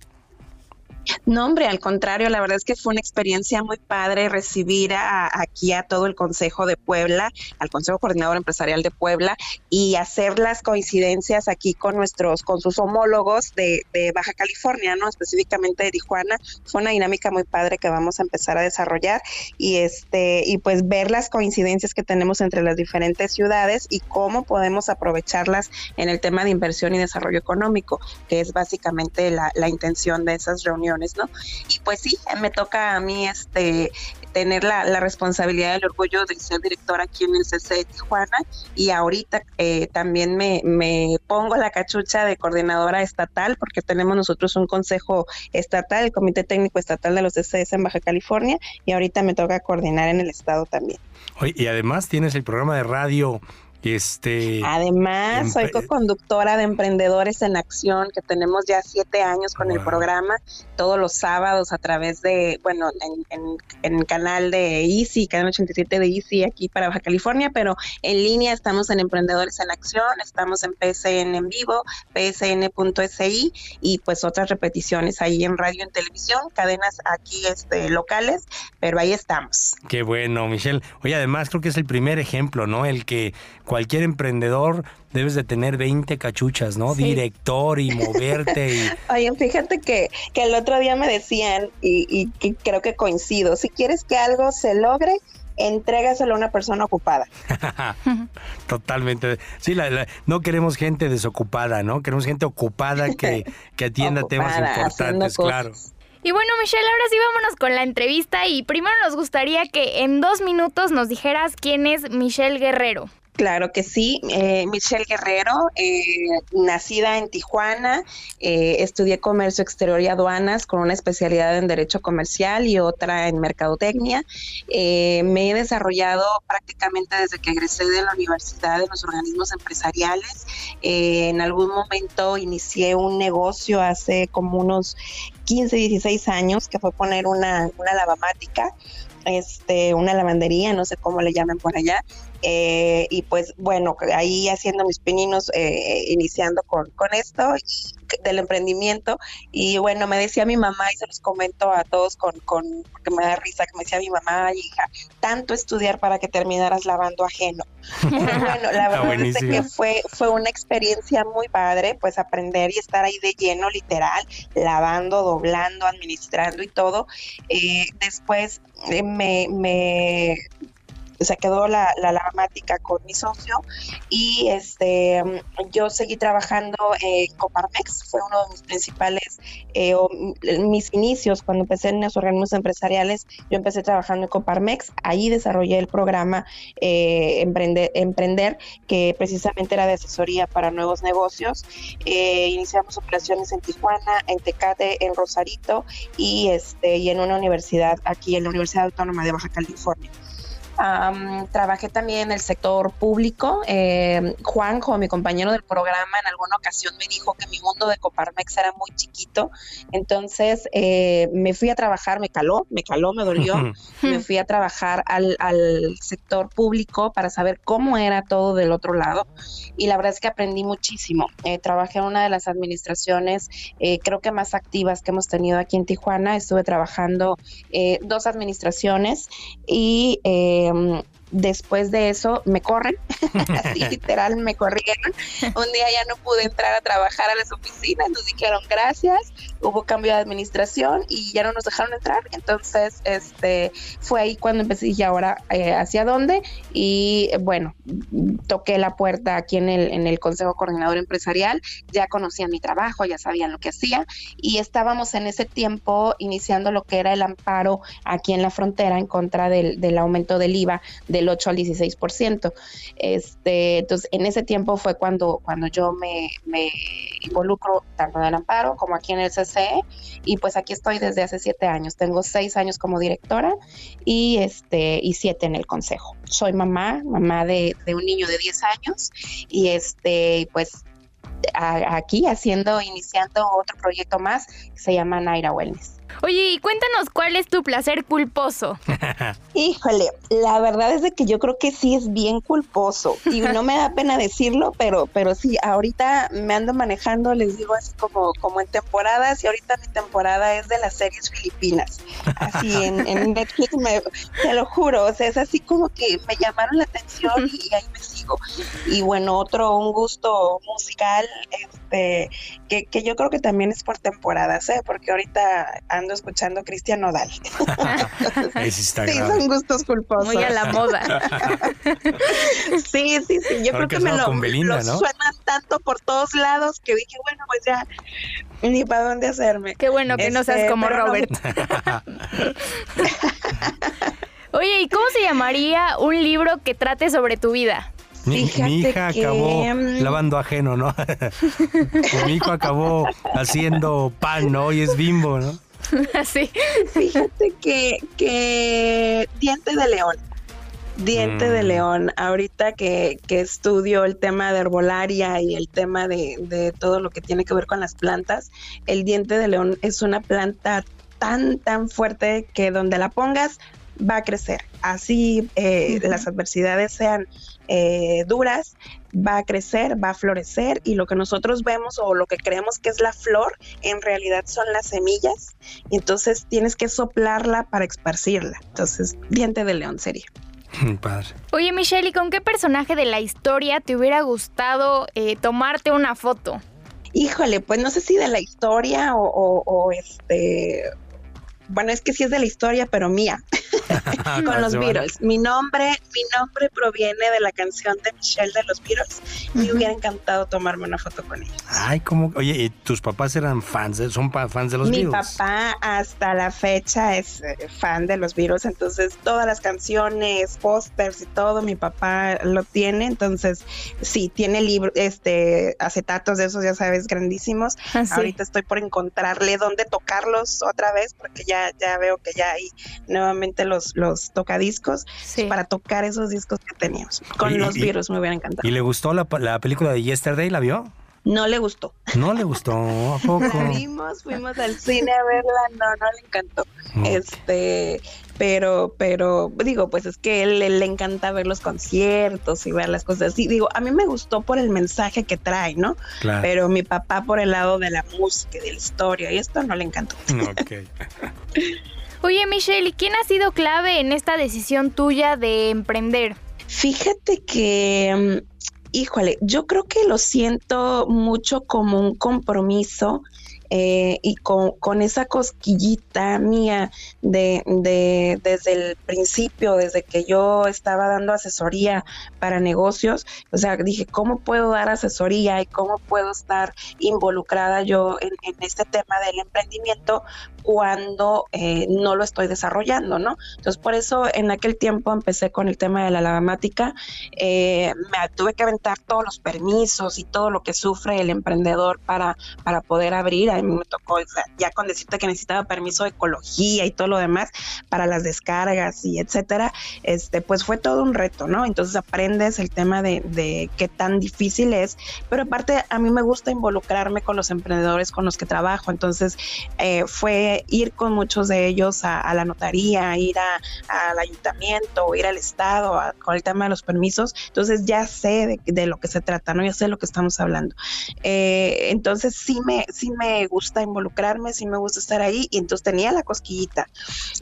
No, hombre, al contrario, la verdad es que fue una experiencia muy padre recibir a, aquí a todo el Consejo de Puebla, al Consejo Coordinador Empresarial de Puebla y hacer las coincidencias aquí con nuestros, con sus homólogos de, de Baja California, ¿no? Específicamente de Tijuana. Fue una dinámica muy padre que vamos a empezar a desarrollar y este, y pues ver las coincidencias que tenemos entre las diferentes ciudades y cómo podemos aprovecharlas en el tema de inversión y desarrollo económico, que es básicamente la, la intención de esas reuniones. ¿No? Y pues sí, me toca a mí este tener la, la responsabilidad del orgullo de ser directora aquí en el CC de Tijuana y ahorita eh, también me, me pongo la cachucha de coordinadora estatal porque tenemos nosotros un consejo estatal, el Comité Técnico Estatal de los CCS en Baja California y ahorita me toca coordinar en el estado también. Y además tienes el programa de radio este, Además, soy co-conductora de Emprendedores en Acción, que tenemos ya siete años con el programa, todos los sábados a través de, bueno, en, el canal de Easy, canal 87 de Easy aquí para Baja California, pero en línea estamos en Emprendedores en Acción, estamos en PSN en vivo, psn.si y pues otras repeticiones ahí en radio y en televisión, cadenas aquí este, locales, pero ahí estamos. Qué bueno, Michelle. Oye, además creo que es el primer ejemplo, ¿no? El que cualquier emprendedor debes de tener 20 cachuchas, ¿no? Director y moverte. Y... Oye, fíjate que, que el otro día me decían, y, y, creo que coincido, si quieres que algo se logre, entrégaselo a una persona ocupada. Totalmente. Sí, no queremos gente desocupada, ¿no? Queremos gente ocupada que, que atienda temas importantes, claro. Y bueno, Michelle, ahora sí vámonos con la entrevista y primero nos gustaría que en dos minutos nos dijeras quién es Michelle Guerrero. Claro que sí, eh, Michelle Guerrero, eh, nacida en Tijuana, eh, estudié comercio exterior y aduanas con una especialidad en derecho comercial y otra en mercadotecnia. me he desarrollado prácticamente desde que egresé de la universidad en los organismos empresariales. en algún momento inicié un negocio hace como unos 15, 16 años que fue poner una lavamática este, una lavandería, no sé cómo le llaman por allá, eh, y pues bueno, ahí haciendo mis pininos, eh, iniciando con, con esto del emprendimiento. Y bueno, me decía mi mamá, y se los comento a todos con, con porque me da risa, que me decía mi mamá, hija, tanto estudiar para que terminaras lavando ajeno. bueno, la verdad es que fue, fue una experiencia muy padre, pues aprender y estar ahí de lleno, literal, lavando, doblando, administrando y todo. Eh, después me, me se quedó la, la con mi socio y este yo seguí trabajando en Coparmex, fue uno de mis principales, eh, mis inicios cuando empecé en los organismos empresariales, yo empecé trabajando en Coparmex, ahí desarrollé el programa eh, Emprender, Emprender, que precisamente era de asesoría para nuevos negocios. Eh, iniciamos operaciones en Tijuana, en Tecate, en Rosarito y, este, y en una universidad aquí en la Universidad Autónoma de Baja California trabajé también en el sector público. Eh, Juan, como mi compañero del programa, en alguna ocasión me dijo que mi mundo de Coparmex era muy chiquito. Entonces eh, me fui a trabajar, me caló, me caló, me dolió. me fui a trabajar al, sector público para saber cómo era todo del otro lado. Y la verdad es que aprendí muchísimo. Eh, trabajé en una de las administraciones, creo que más activas que hemos tenido aquí en Tijuana. Estuve trabajando dos administraciones y eh, después de eso me corren, así literal me corrieron. Un día ya no pude entrar a trabajar a las oficinas, nos dijeron gracias, hubo cambio de administración y ya no nos dejaron entrar. Entonces, este fue ahí cuando empecé y ahora eh, hacia dónde y bueno, toqué la puerta aquí en el en el Consejo Coordinador Empresarial, ya conocían mi trabajo, ya sabían lo que hacía. Y estábamos en ese tiempo iniciando lo que era el amparo aquí en la frontera en contra del, del aumento del IVA del 8 al 16%. Este, entonces, en ese tiempo fue cuando, cuando yo me, involucro tanto en el amparo como aquí en el CCE y pues aquí estoy desde hace siete años. Tengo seis años como directora y, este, y siete en el consejo. Soy mamá, mamá de, de un niño de 10 años y este, pues aquí haciendo, iniciando otro proyecto más que se llama Naira Wellness. Oye, y cuéntanos cuál es tu placer culposo. Híjole, la verdad es de que yo creo que sí es bien culposo y no me da pena decirlo, pero pero sí, ahorita me ando manejando, les digo así como como en temporadas y ahorita mi temporada es de las series filipinas. Así en, en Netflix me, te lo juro, o sea, es así como que me llamaron la atención y ahí me sigo. Y bueno, otro un gusto musical este que, que yo creo que también es por temporadas, ¿eh? Porque ahorita ando escuchando Cristian Nodal. sí, son gustos culposos. Muy a la moda. sí, sí, sí. Yo creo que me lo, suenan tanto por todos lados que dije, bueno, pues ya ni para dónde hacerme. Qué bueno que no seas este, como Robert. Oye, ¿y cómo se llamaría un libro que trate sobre tu vida? Mi, hija acabó mm, lavando ajeno, ¿no? mi hijo acabó haciendo pan, ¿no? Y es bimbo, ¿no? Sí. Fíjate que, que diente de león. Diente de mm. león. Ahorita que, que, estudio el tema de herbolaria y el tema de, de todo lo que tiene que ver con las plantas, el diente de león es una planta tan, tan fuerte que donde la pongas va a crecer. Así eh, las adversidades sean eh, duras, va a crecer, va a florecer y lo que nosotros vemos o lo que creemos que es la flor, en realidad son las semillas. Y entonces tienes que soplarla para esparcirla. Entonces, diente de león sería. Padre. Oye, Michelle, ¿y con qué personaje de la historia te hubiera gustado eh, tomarte una foto? Híjole, pues no sé si de la historia o, o este bueno, es que sí es de la historia, pero mía. con los Beatles. Mi nombre, mi nombre proviene de la canción de Michelle de los Beatles. Me hubiera encantado tomarme una foto con ellos. Ay, como, oye, ¿y tus papás eran fans, son fans de los Mi Beatles? Mi papá hasta la fecha es eh, fan de los Beatles, entonces todas las canciones, pósters y todo, mi papá lo tiene, entonces sí, tiene libros, este, acetatos de esos, ya sabes, grandísimos. Ah, Ahorita estoy por encontrarle dónde tocarlos otra vez, porque ya, ya veo que ya hay nuevamente los, los tocadiscos para tocar esos discos que teníamos. Con Y- los y- virus me hubiera encantado. ¿Y le gustó la, la película de Yesterday? ¿La vio? No le gustó. No le gustó, ¿a poco? La vimos, fuimos al cine a verla, no, no le encantó. Este, pero, pero, digo, pues es que él, él le encanta ver los conciertos y ver las cosas así. Digo, a mí me gustó por el mensaje que trae, ¿no? Claro. Pero mi papá por el lado de la música y de la historia, y esto no le encantó. Ok. Oye, Michelle, ¿y quién ha sido clave en esta decisión tuya de emprender? Fíjate que, mm, híjole, yo creo que lo siento mucho como un compromiso eh, y con, con esa cosquillita mía de, de- desde el principio, desde que yo estaba dando asesoría para negocios, o sea, dije, ¿cómo puedo dar asesoría y cómo puedo estar involucrada yo en, en este tema del emprendimiento cuando eh, no lo estoy desarrollando, ¿no? Entonces, por eso en aquel tiempo empecé con el tema de la lavamática, eh, me tuve que aventar todos los permisos y todo lo que sufre el emprendedor para, para poder abrir. A mí me tocó, ya con decirte que necesitaba permiso de ecología y todo lo demás para las descargas y etcétera, este, pues fue todo un reto, ¿no? Entonces aprendes el tema de, de qué tan difícil es, pero aparte a mí me gusta involucrarme con los emprendedores con los que trabajo, entonces eh, fue ir con muchos de ellos a, a la notaría, ir al ayuntamiento, ir al estado, a- con el tema de los permisos, entonces ya sé de, de lo que se trata, ¿no? Ya sé de lo que estamos hablando. Eh, entonces sí me, sí me gusta involucrarme, sí me gusta estar ahí y entonces tenía la cosquillita.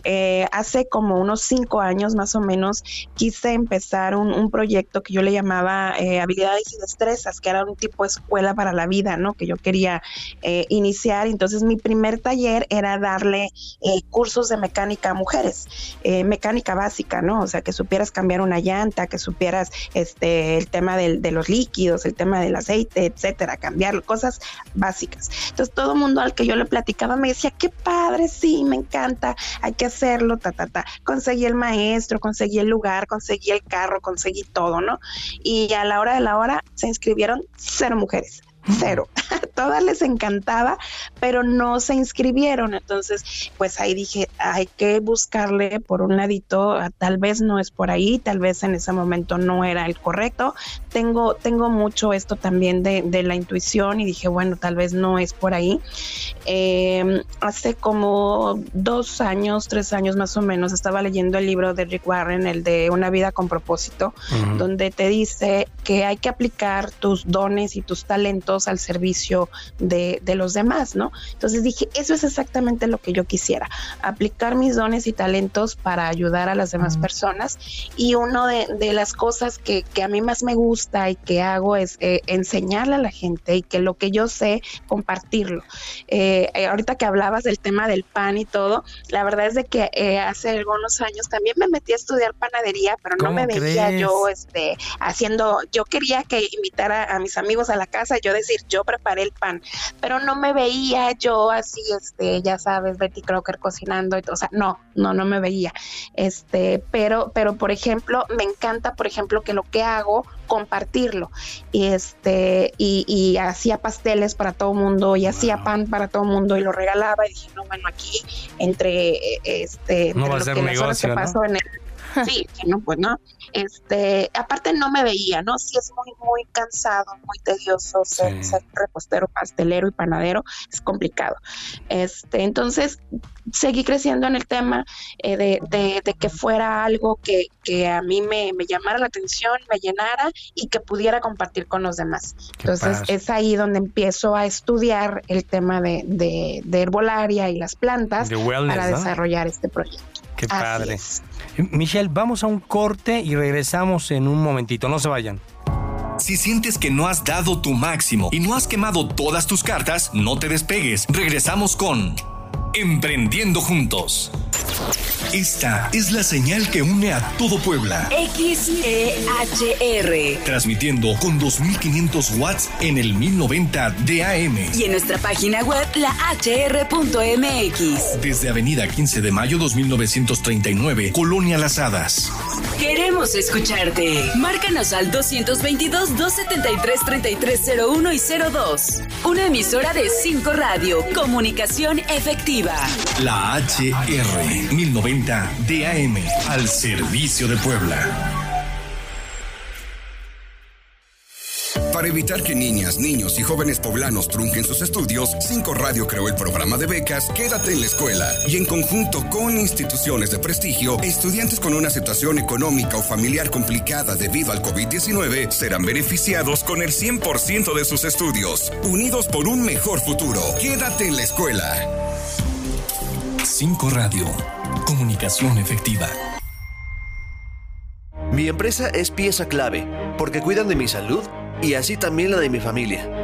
Eh, hace como unos cinco años más o menos quise empezar un, un proyecto que yo le llamaba eh, habilidades y destrezas, que era un tipo de escuela para la vida, ¿no? Que yo quería eh, iniciar. Entonces mi primer taller era darle eh, cursos de mecánica a mujeres, eh, mecánica básica, ¿no? O sea, que supieras cambiar una llanta, que supieras este el tema de los líquidos, el tema del aceite, etcétera, cambiar cosas básicas. Entonces todo mundo al que yo le platicaba me decía, qué padre, sí, me encanta, hay que hacerlo, ta, ta, ta. Conseguí el maestro, conseguí el lugar, conseguí el carro, conseguí todo, ¿no? Y a la hora de la hora se inscribieron cero mujeres. Cero. Todas les encantaba, pero no se inscribieron. Entonces, pues ahí dije, hay que buscarle por un ladito, ah, tal vez no es por ahí, tal vez en ese momento no era el correcto. Tengo, tengo mucho esto también de, de la intuición y dije, bueno, tal vez no es por ahí. Eh, hace como dos años, tres años más o menos, estaba leyendo el libro de Rick Warren, el de Una vida con propósito, donde te dice que hay que aplicar tus dones y tus talentos al servicio de, de los demás, ¿no? Entonces dije, eso es exactamente lo que yo quisiera, aplicar mis dones y talentos para ayudar a las demás personas. Y una de, de las cosas que, que a mí más me gusta y que hago es eh, enseñarle a la gente y que lo que yo sé, compartirlo. Eh, eh, ahorita que hablabas del tema del pan y todo, la verdad es de que eh, hace algunos años también me metí a estudiar panadería, pero no ¿Cómo me veía crees? yo este, haciendo, yo quería que invitara a mis amigos a la casa, yo decir, yo preparé el pan, pero no me veía yo así, este, ya sabes, Betty Crocker cocinando y todo, o sea, no, no, no me veía. Este, pero, pero por ejemplo, me encanta, por ejemplo, que lo que hago, compartirlo. Y este, y, y hacía pasteles para todo mundo, y hacía pan para todo mundo, y lo regalaba, y dije, no, bueno, aquí, entre eh, este, No entre va a ser que las horas que negocio, ¿no? paso en el Sí, no, pues no. Este, aparte no me veía, ¿no? Sí es muy, muy cansado, muy tedioso ser, ser repostero, pastelero y panadero, es complicado. Este, entonces seguí creciendo en el tema eh, de, de- de que fuera algo que, que a mí me, me llamara la atención, me llenara y que pudiera compartir con los demás. Entonces es ahí donde empiezo a estudiar el tema de, de, herbolaria y las plantas para ¿no? desarrollar este proyecto. Qué Así padre. es. Michelle, vamos a un corte y regresamos en un momentito. No se vayan. Si sientes que no has dado tu máximo y no has quemado todas tus cartas, no te despegues. Regresamos con Emprendiendo Juntos. Esta es la señal que une a todo Puebla. XEHR. Transmitiendo con 2500 watts en el 1090 DAM. Y en nuestra página web, la hr.mx. Desde Avenida 15 de Mayo 2939, Colonia Las Hadas. Queremos escucharte. Márcanos al 222-273-3301 y 02. Una emisora de 5 Radio. Comunicación efectiva. La HR 1090 DAM al servicio de Puebla. Para evitar que niñas, niños y jóvenes poblanos trunquen sus estudios, Cinco Radio creó el programa de becas Quédate en la escuela y en conjunto con instituciones de prestigio, estudiantes con una situación económica o familiar complicada debido al COVID-19 serán beneficiados con el 100% de sus estudios, unidos por un mejor futuro. Quédate en la escuela. 5 Radio. Comunicación efectiva. Mi empresa es pieza clave porque cuidan de mi salud y así también la de mi familia.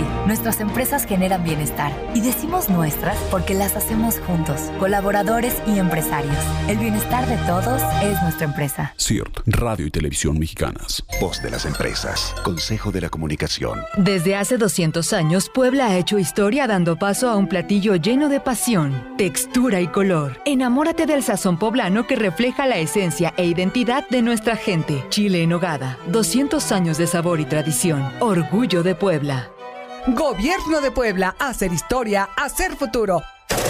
Sí, nuestras empresas generan bienestar y decimos nuestras porque las hacemos juntos, colaboradores y empresarios. El bienestar de todos es nuestra empresa. CIRT, Radio y Televisión Mexicanas. Voz de las empresas. Consejo de la Comunicación. Desde hace 200 años, Puebla ha hecho historia dando paso a un platillo lleno de pasión, textura y color. Enamórate del sazón poblano que refleja la esencia e identidad de nuestra gente. Chile en hogada. 200 años de sabor y tradición. Orgullo de Puebla. Gobierno de Puebla, hacer historia, hacer futuro.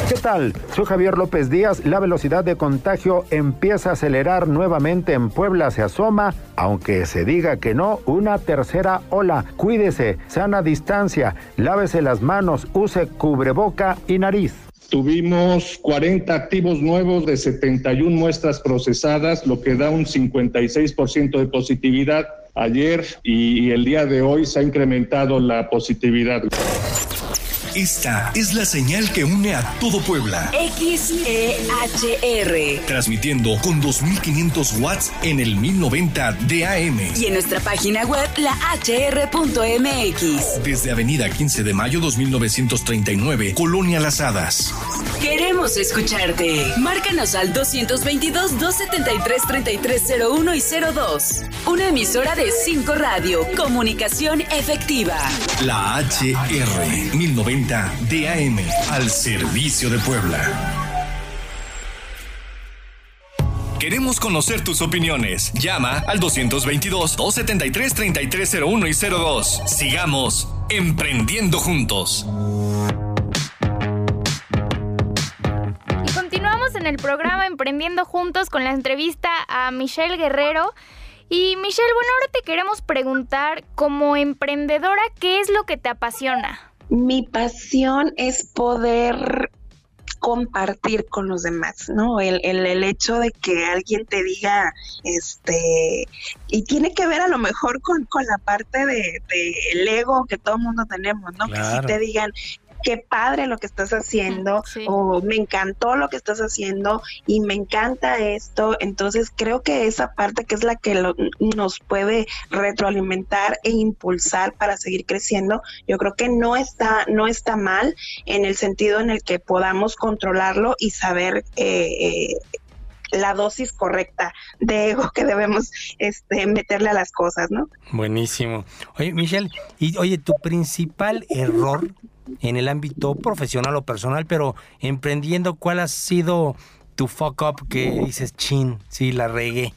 ¿Qué tal? Soy Javier López Díaz. La velocidad de contagio empieza a acelerar nuevamente en Puebla. Se asoma, aunque se diga que no, una tercera ola. Cuídese, sana distancia, lávese las manos, use cubreboca y nariz. Tuvimos 40 activos nuevos de 71 muestras procesadas, lo que da un 56% de positividad ayer y el día de hoy se ha incrementado la positividad. Esta es la señal que une a todo Puebla. XEHR. Transmitiendo con 2500 watts en el 1090 DAM. Y en nuestra página web, la hr.mx. Desde Avenida 15 de Mayo 2939, Colonia Las Hadas. Queremos escucharte. Márcanos al 222-273-3301 y 02. Una emisora de 5 Radio. Comunicación efectiva. La HR 1090 DAM al servicio de Puebla. Queremos conocer tus opiniones. Llama al 222-273-3301 y 02. Sigamos emprendiendo juntos. Y continuamos en el programa Emprendiendo Juntos con la entrevista a Michelle Guerrero. Y Michelle, bueno, ahora te queremos preguntar, como emprendedora, ¿qué es lo que te apasiona? Mi pasión es poder compartir con los demás, ¿no? El, el, el, hecho de que alguien te diga, este, y tiene que ver a lo mejor con, con la parte de, de el ego que todo el mundo tenemos, ¿no? Claro. Que si te digan, qué padre lo que estás haciendo sí. o me encantó lo que estás haciendo y me encanta esto. Entonces creo que esa parte que es la que lo, nos puede retroalimentar e impulsar para seguir creciendo, yo creo que no está, no está mal en el sentido en el que podamos controlarlo y saber eh, eh, la dosis correcta de ego que debemos este, meterle a las cosas, ¿no? Buenísimo. Oye, Michelle, y oye, tu principal error en el ámbito profesional o personal, pero emprendiendo, ¿cuál ha sido tu fuck up que dices, chin, sí, la regué?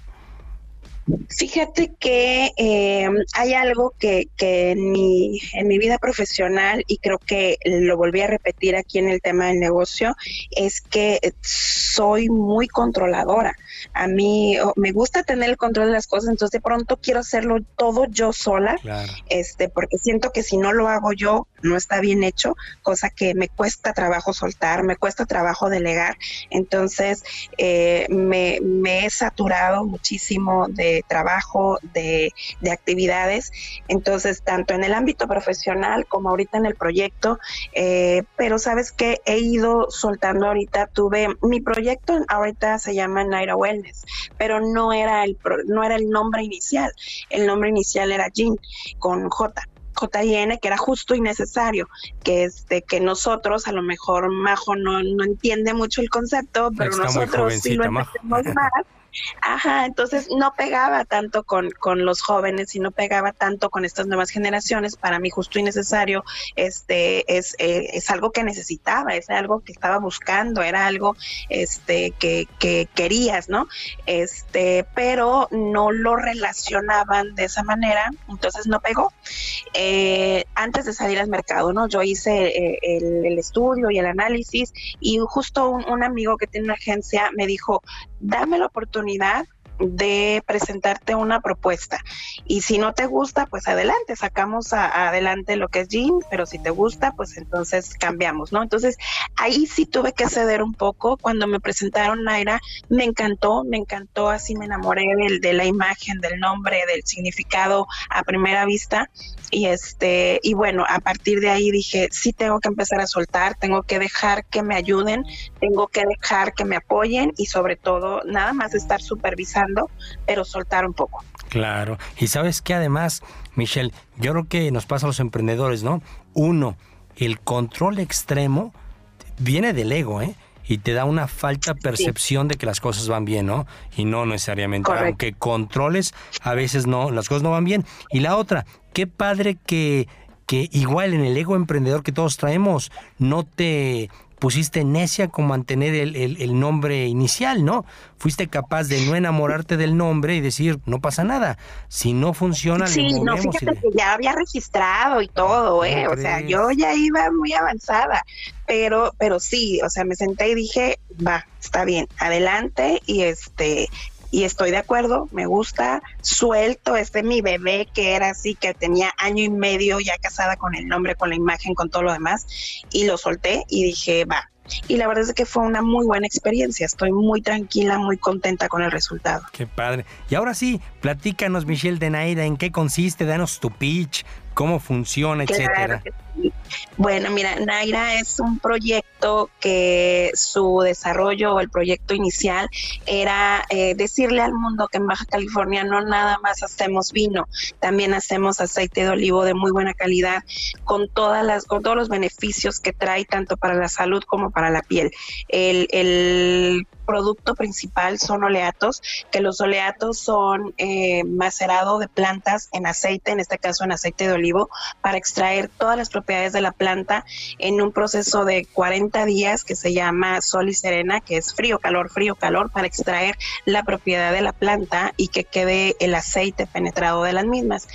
Fíjate que eh, hay algo que, que en, mi, en mi vida profesional, y creo que lo volví a repetir aquí en el tema del negocio, es que soy muy controladora. A mí oh, me gusta tener el control de las cosas, entonces de pronto quiero hacerlo todo yo sola, claro. este, porque siento que si no lo hago yo, no está bien hecho, cosa que me cuesta trabajo soltar, me cuesta trabajo delegar. Entonces eh, me, me he saturado muchísimo de trabajo, de, de, actividades. Entonces, tanto en el ámbito profesional como ahorita en el proyecto, eh, pero sabes que he ido soltando ahorita, tuve mi proyecto ahorita se llama Naira Wellness, pero no era el, no era el nombre inicial, el nombre inicial era Jean con J. JN, que era justo y necesario, que este, que nosotros, a lo mejor Majo no, no entiende mucho el concepto, pero nosotros sí lo entendemos más. Ajá, entonces no pegaba tanto con, con los jóvenes y no pegaba tanto con estas nuevas generaciones. Para mí, justo y necesario, este, es, eh, es algo que necesitaba, es algo que estaba buscando, era algo este, que, que querías, ¿no? Este, pero no lo relacionaban de esa manera, entonces no pegó. Eh, antes de salir al mercado, ¿no? Yo hice eh, el, estudio y el análisis y justo un, un amigo que tiene una agencia me dijo, dame la oportunidad oportunidad de presentarte una propuesta. Y si no te gusta, pues adelante, sacamos adelante lo que es Jean, pero si te gusta, pues entonces cambiamos, ¿no? Entonces ahí sí tuve que ceder un poco. Cuando me presentaron Naira, me encantó, me encantó, así me enamoré del, de la imagen, del nombre, del significado a primera vista. Y este, y bueno, a partir de ahí dije, sí tengo que empezar a soltar, tengo que dejar que me ayuden, tengo que dejar que me apoyen y sobre todo nada más estar supervisando pero soltar un poco. Claro. Y sabes que además, Michelle, yo creo que nos pasa a los emprendedores, ¿no? Uno, el control extremo viene del ego, ¿eh? y te da una falta percepción de que las cosas van bien, ¿no? Y no necesariamente, aunque controles, a veces no, las cosas no van bien. Y la otra, qué padre que, que igual en el ego emprendedor que todos traemos, no te pusiste necia con mantener el, el, nombre inicial, ¿no? Fuiste capaz de no enamorarte del nombre y decir, no pasa nada. Si no funciona, sí, no, fíjate que ya había registrado y todo, ¿eh? O sea, yo ya iba muy avanzada, pero, pero sí, o sea, me senté y dije, va, está bien, adelante y este, y estoy de acuerdo, me gusta, suelto, este mi bebé que era así, que tenía año y medio ya casada con el nombre, con la imagen, con todo lo demás, y lo solté y dije, va. Y la verdad es que fue una muy buena experiencia, estoy muy tranquila, muy contenta con el resultado. Qué padre. Y ahora sí, platícanos Michelle de Naira, en qué consiste, danos tu pitch, cómo funciona, etcétera. Bueno, mira, Naira es un proyecto que su desarrollo o el proyecto inicial era eh, decirle al mundo que en Baja California no nada más hacemos vino, también hacemos aceite de olivo de muy buena calidad con todas las con todos los beneficios que trae tanto para la salud como para la piel. El, el producto principal son oleatos, que los oleatos son eh, macerado de plantas en aceite, en este caso en aceite de olivo, para extraer todas las propiedades de la planta en un proceso de 40 días que se llama sol y serena, que es frío, calor, frío, calor, para extraer la propiedad de la planta y que quede el aceite penetrado de las mismas.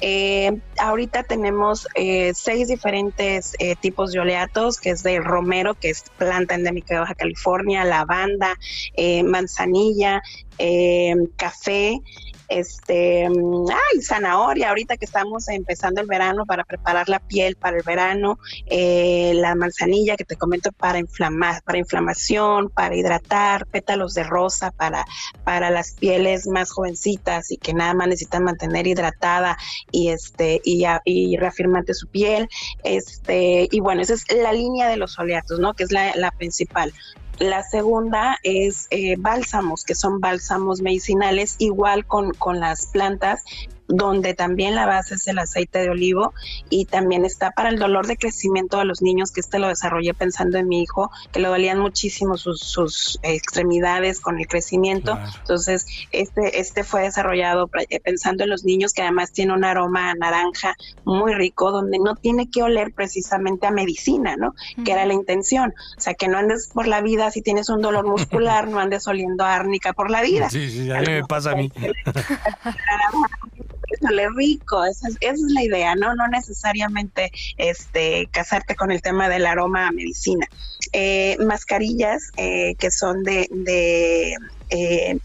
Eh, ahorita tenemos eh, seis diferentes tipos de oleatos, que es de romero, que es planta endémica de Baja California, lavanda, eh, manzanilla, eh, café, este, mm, zanahoria, ahorita que estamos empezando el verano para preparar la piel para el verano, eh, la manzanilla que te comento para inflamar, para inflamación, para hidratar, pétalos de rosa para, para las pieles más jovencitas y que nada más necesitan mantener hidratada y este, y, su piel, este, y bueno, esa es la línea de los oleatos, ¿no? Que es la principal. La segunda es eh, bálsamos, que son bálsamos medicinales, igual con, con las plantas donde también la base es el aceite de olivo y también está para el dolor de crecimiento de los niños, que este lo desarrollé pensando en mi hijo, que le dolían muchísimo sus, sus extremidades con el crecimiento. Entonces, este, este fue desarrollado eh, pensando en los niños, que además tiene un aroma naranja muy rico, donde no tiene que oler precisamente a medicina, ¿no? Que era la intención. O sea, que no andes por la vida si tienes un dolor muscular, no andes oliendo a árnica por la vida. Sí, sí, a mí me pasa a mí. sale rico, esa es, la idea, ¿no? No necesariamente este, casarte con el tema del aroma a medicina. Eh, mascarillas eh, que son de, de eh,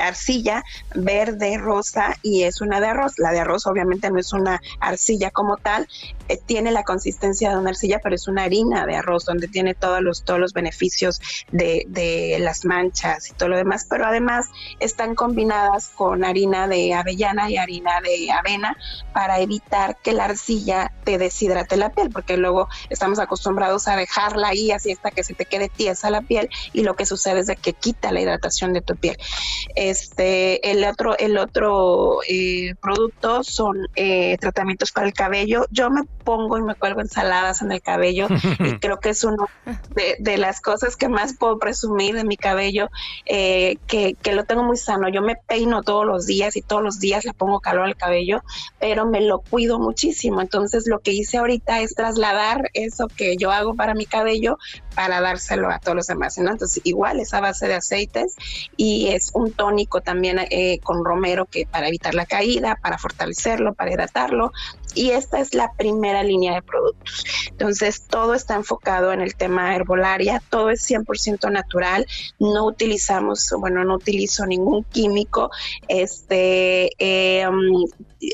arcilla verde, rosa y es una de arroz. La de arroz obviamente no es una arcilla como tal, eh, tiene la consistencia de una arcilla, pero es una harina de arroz donde tiene todos los, todos los beneficios de, de las manchas y todo lo demás, pero además están combinadas con harina de avellana y harina de avena para evitar que la arcilla te deshidrate la piel, porque luego estamos acostumbrados a dejarla ahí así hasta que se te quede tiesa la piel y lo que sucede es de que quita la hidratación de tu piel. Este, el otro, el otro eh, producto son eh, tratamientos para el cabello. Yo me pongo y me cuelgo ensaladas en el cabello y creo que es una de, las cosas que más puedo presumir de mi cabello, eh, que, que lo tengo muy sano. Yo me peino todos los días y todos los días le pongo calor al cabello, pero me lo cuido muchísimo. Entonces lo que hice ahorita es trasladar eso que yo hago para mi cabello para dárselo a todos los demás. Entonces, igual es a base de aceites y es un tónico también eh, con romero que para evitar la caída, para fortalecerlo, para hidratarlo. Y esta es la primera línea de productos. Entonces, todo está enfocado en el tema herbolaria, todo es 100% natural, no utilizamos, bueno, no utilizo ningún químico. Este, eh,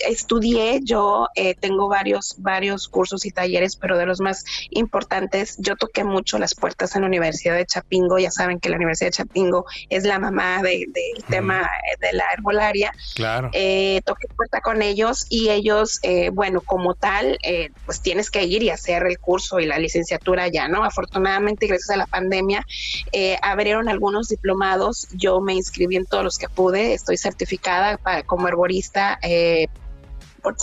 estudié, yo eh, tengo varios, varios cursos y talleres, pero de los más importantes, yo toqué mucho las puertas en la Universidad de Chapingo, ya saben que la Universidad de Chapingo es la mamá del tema de la herbolaria. Claro. Eh, toqué puerta con ellos y ellos, eh, bueno, como tal, eh, pues tienes que ir y hacer el curso y la licenciatura ya, ¿no? Afortunadamente, gracias a la pandemia, abrieron algunos diplomados, yo me inscribí en todos los que pude, estoy certificada para, como herborista por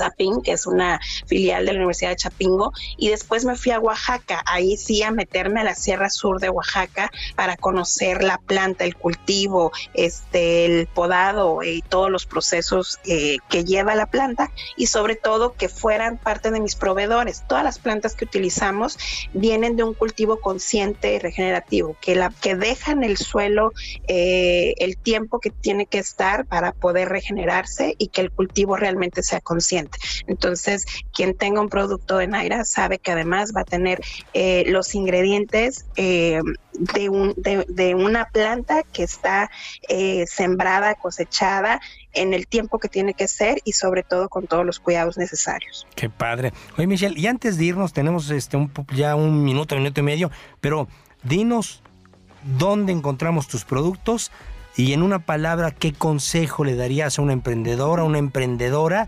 que es una filial de la Universidad de Chapingo, y después me fui a Oaxaca, ahí sí a meterme a la Sierra Sur de Oaxaca para conocer la planta, el cultivo, este, el podado y todos los procesos eh, que lleva la planta y sobre todo que fueran parte de mis proveedores. Todas las plantas que utilizamos vienen de un cultivo consciente y regenerativo, que, la, que dejan el suelo eh, el tiempo que tiene que estar para poder regenerarse y que el cultivo realmente sea consciente entonces, quien tenga un producto de Naira sabe que además va a tener eh, los ingredientes eh, de, un, de, una planta que está eh, sembrada, cosechada en el tiempo que tiene que ser y sobre todo con todos los cuidados necesarios. Qué padre. Oye, Michelle, y antes de irnos, tenemos este un, ya un minuto, minuto y medio, pero dinos dónde encontramos tus productos y en una palabra, ¿qué consejo le darías a una emprendedora, a una emprendedora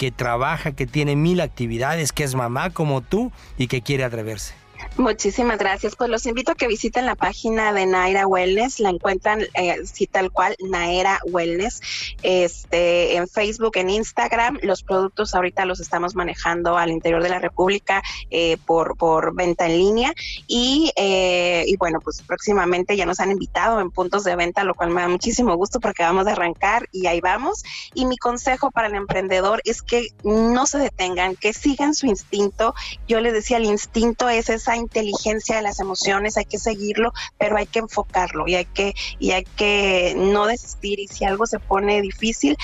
que trabaja, que tiene mil actividades, que es mamá como tú y que quiere atreverse? Muchísimas gracias. Pues los invito a que visiten la página de Naira Wellness. La encuentran eh, tal cual, Naira Wellness. Este, en Facebook, en Instagram. Los productos ahorita los estamos manejando al interior de la República eh, por, por venta en línea. Y, eh, y bueno, pues próximamente ya nos han invitado en puntos de venta, lo cual me da muchísimo gusto porque vamos a arrancar y ahí vamos. Y mi consejo para el emprendedor es que no se detengan, que sigan su instinto. Yo les decía, el instinto es esa inteligencia de las emociones, hay que seguirlo, pero hay que enfocarlo y hay que, y hay que no desistir y si algo se pone difícil,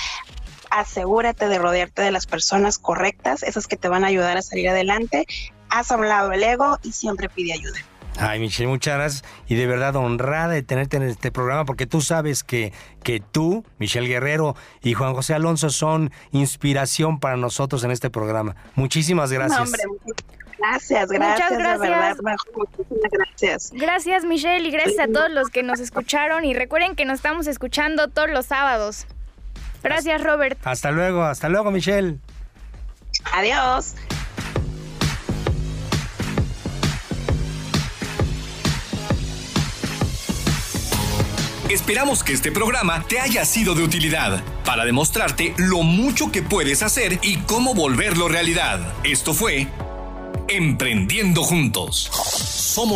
asegúrate de rodearte de las personas correctas, esas que te van a ayudar a salir adelante, haz a un lado el ego y siempre pide ayuda. Ay, Michelle, muchas gracias y de verdad honrada de tenerte en este programa porque tú sabes que, que tú, Michelle Guerrero y Juan José Alonso son inspiración para nosotros en este programa. Muchísimas gracias. Gracias, gracias. Muchas gracias. muchísimas gracias. Gracias, Michelle, y gracias a todos los que nos escucharon. Y recuerden que nos estamos escuchando todos los sábados. Gracias, Robert. Hasta luego, hasta luego, Michelle. Adiós. Esperamos que este programa te haya sido de utilidad para demostrarte lo mucho que puedes hacer y cómo volverlo realidad. Esto fue Emprendiendo Juntos. Somos